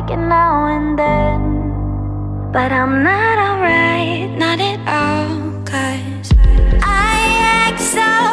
like it now and then. But I'm not alright, not at all, cause I act so.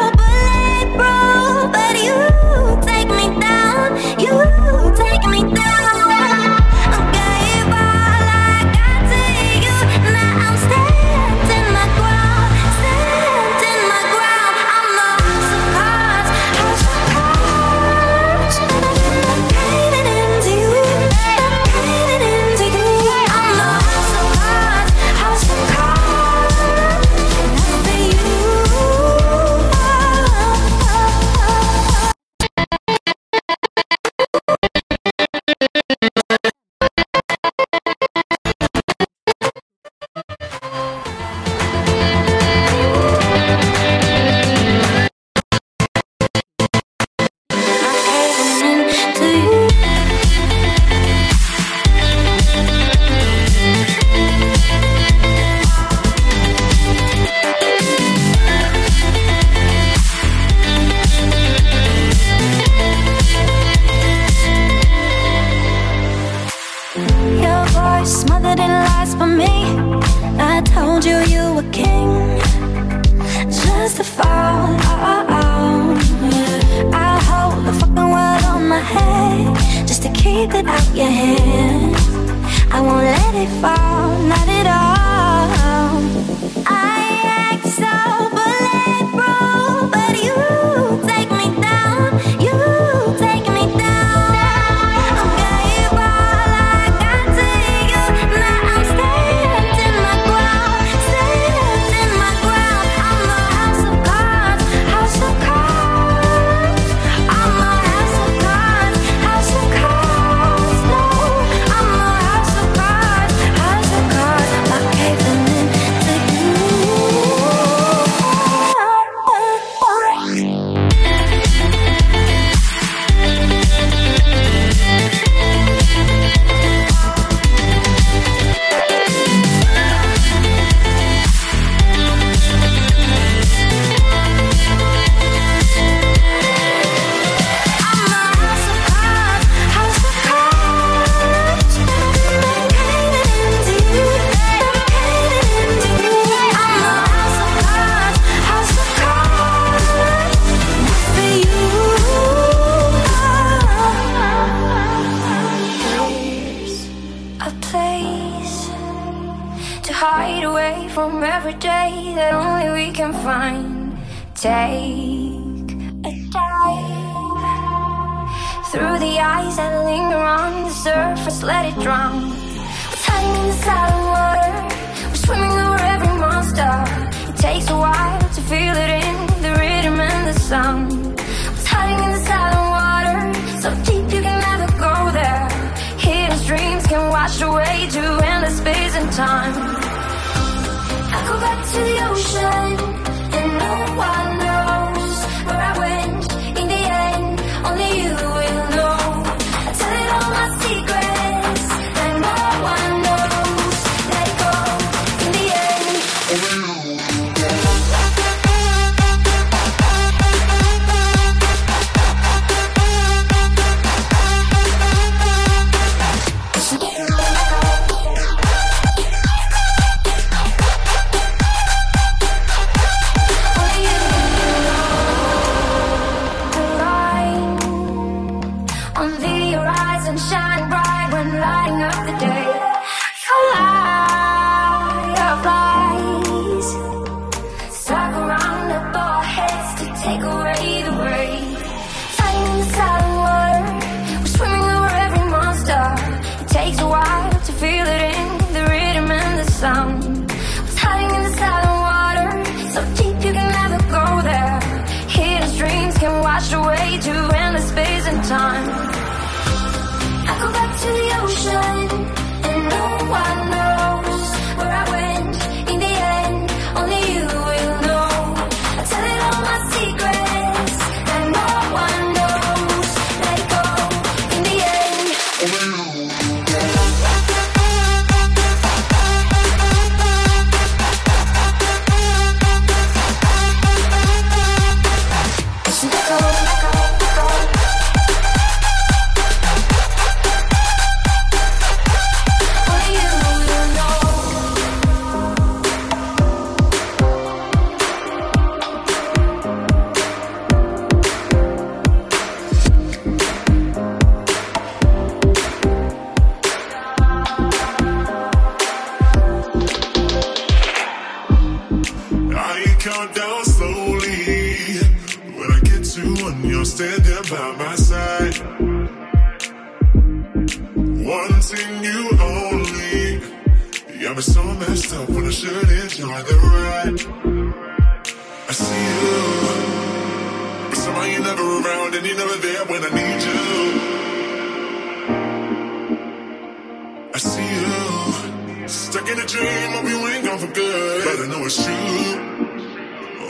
Better know it's true.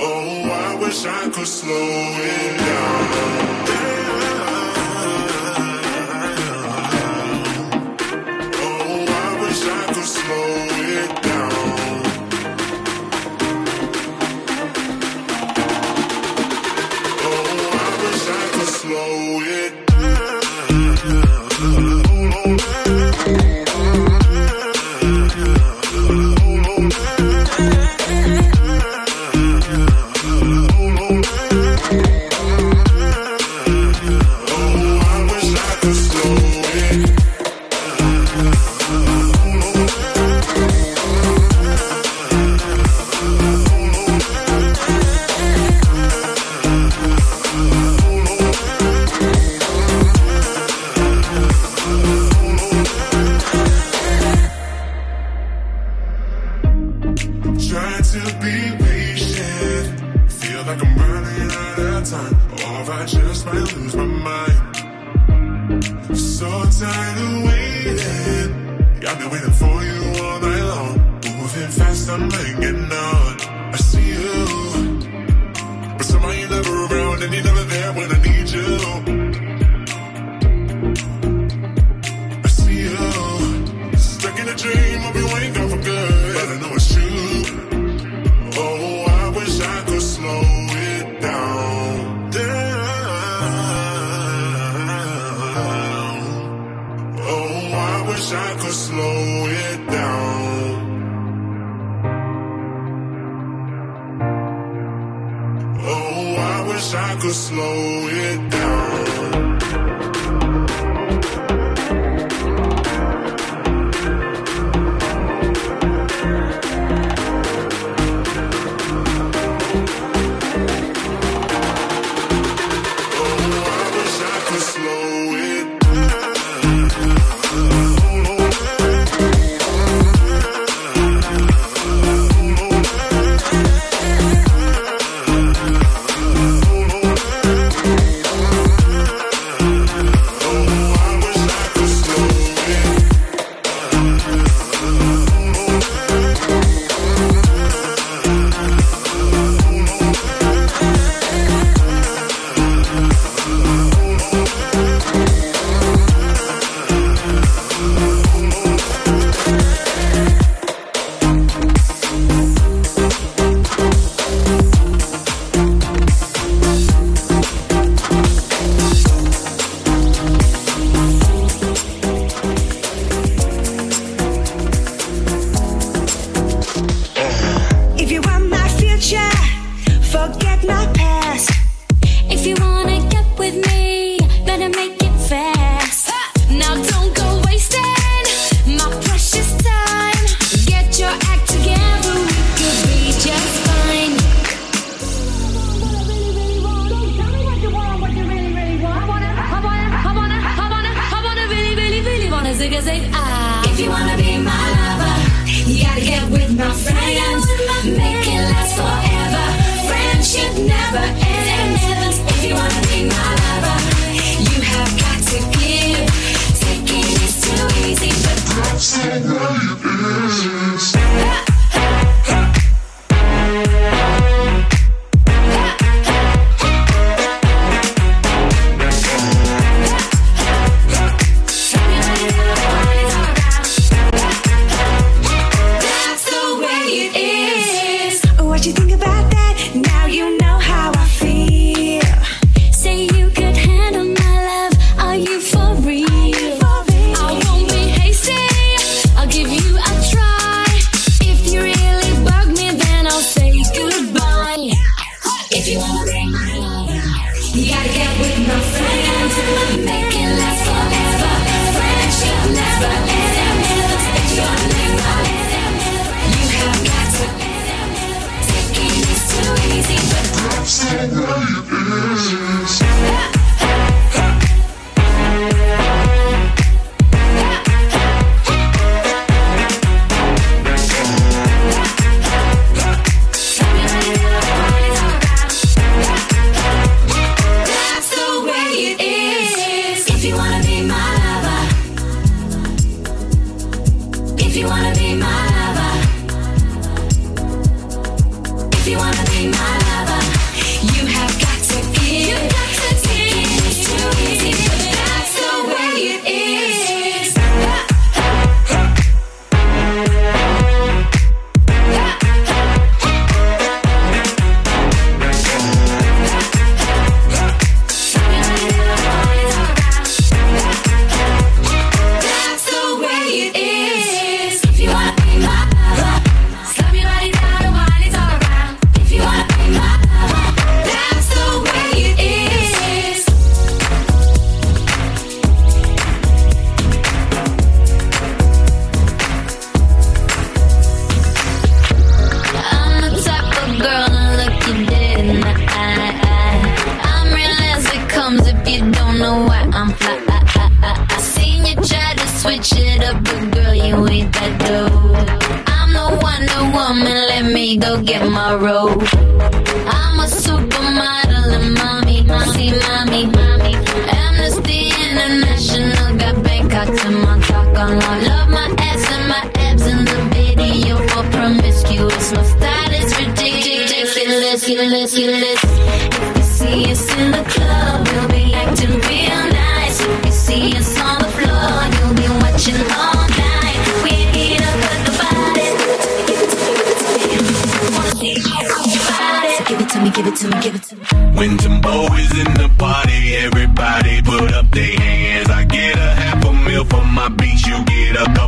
Oh, I wish I could slow it down. ridiculous. If you see us in the club, we'll be acting real nice. If you see us on the floor, you'll be watching all night. We ain't up at the body. Give it to me, give it to me, give it to me. When Timbo is in the party, everybody put up their hands. I get a half a meal for my beats, you get a couple.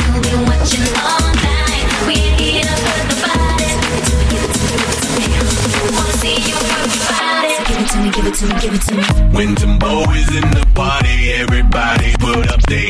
give it to me, give it to me. When Timbo is in the party, everybody put up their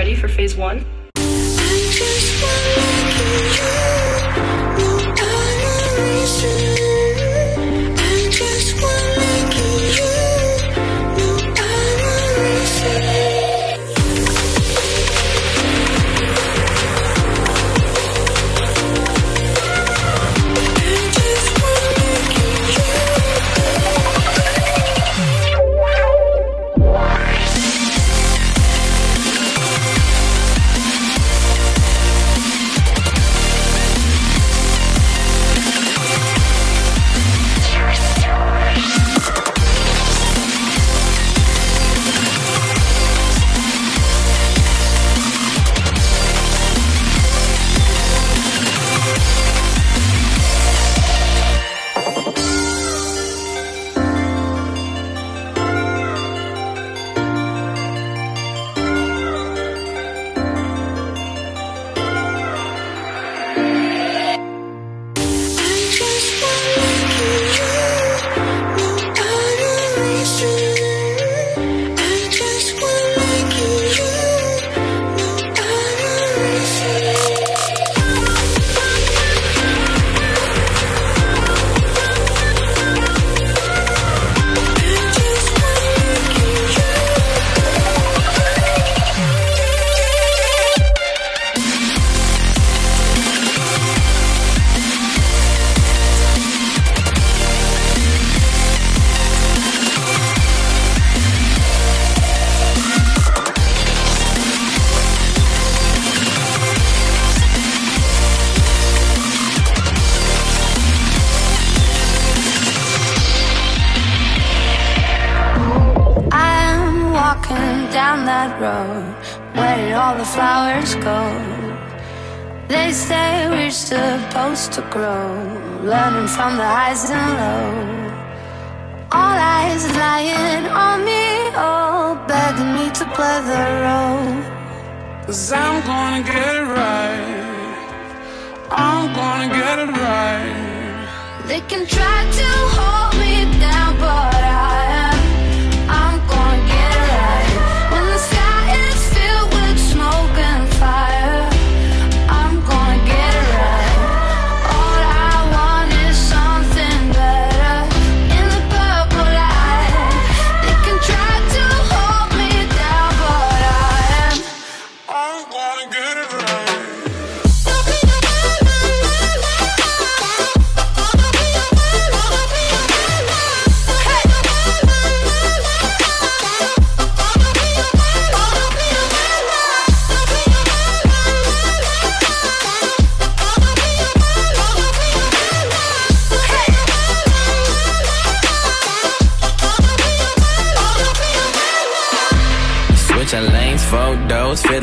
Ready for phase one? Road? Where did all the flowers go? They say we're supposed to grow, learning from the highs and lows. All eyes lying on me, all begging me to play the role. Cause I'm gonna get it right. I'm gonna get it right. They can try to hold me down, but I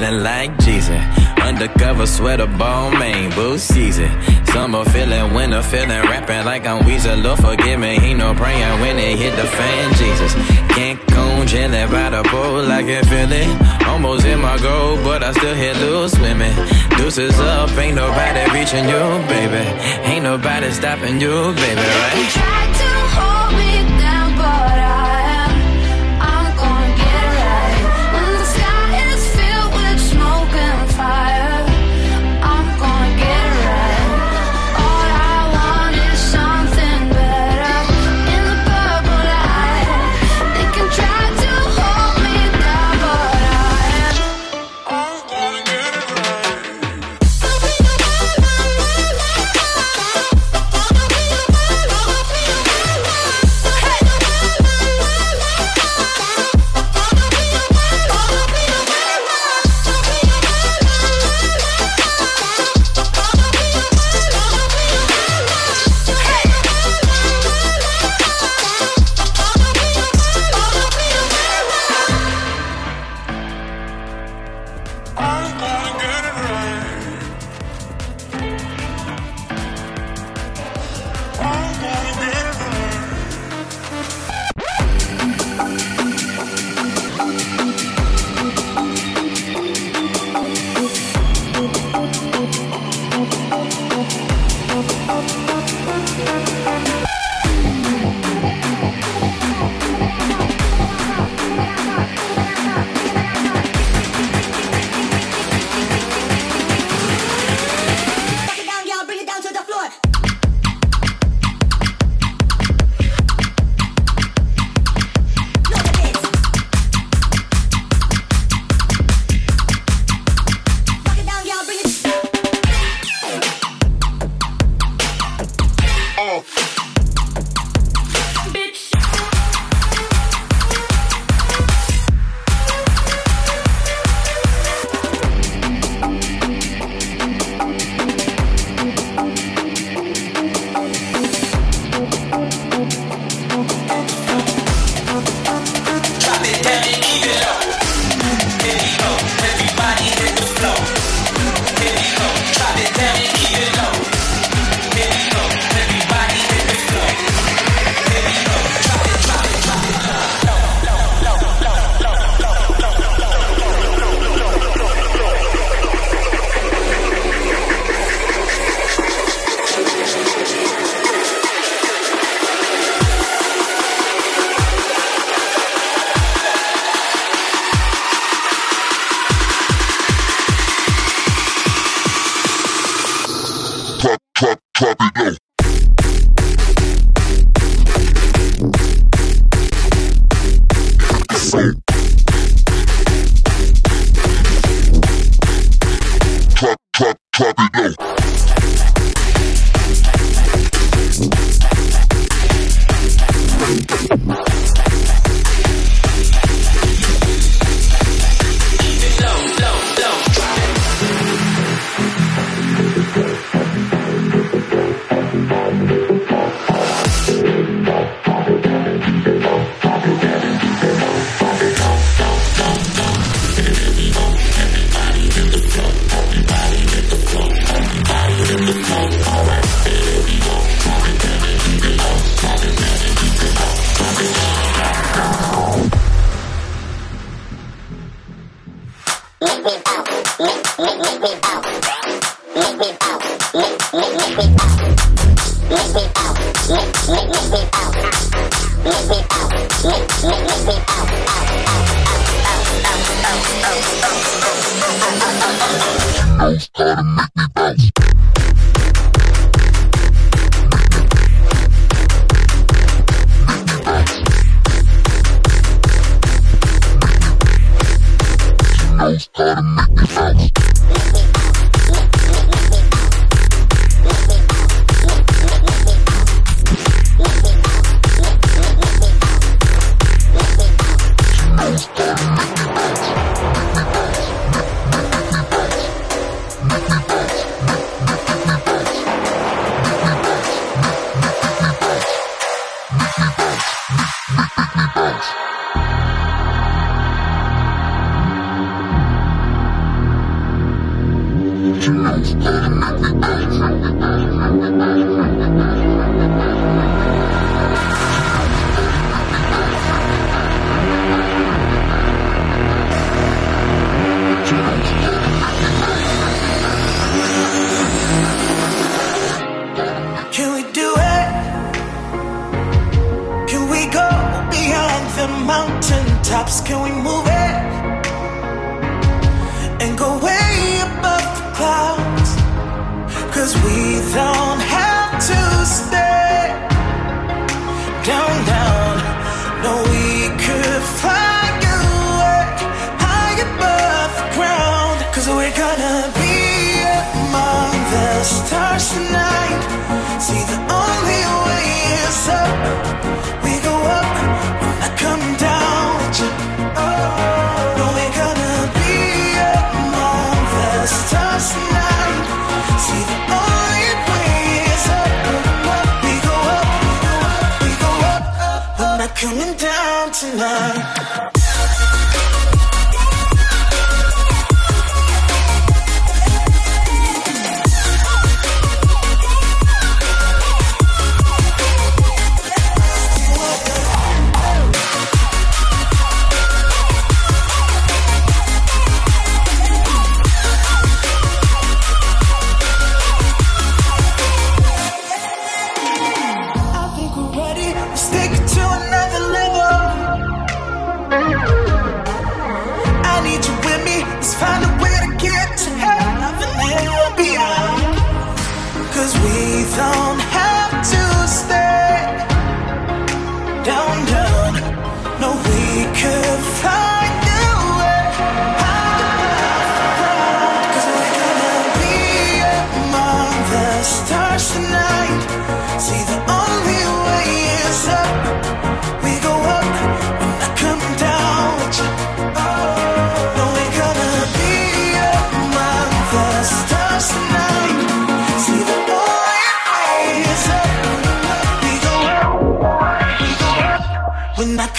feeling like Jesus. Undercover sweater, Balmain, boo season. Summer feeling, winter feeling, rapping like I'm Weezer. Lord forgive me, he no praying when it hit the fan, Jesus. Cancun, chilling by the pool, I can feel it. Almost in my goal, but I still hit loose swimming. Deuces up, ain't nobody reaching you, baby. Ain't nobody stopping you, baby, right?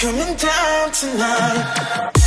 Coming down tonight.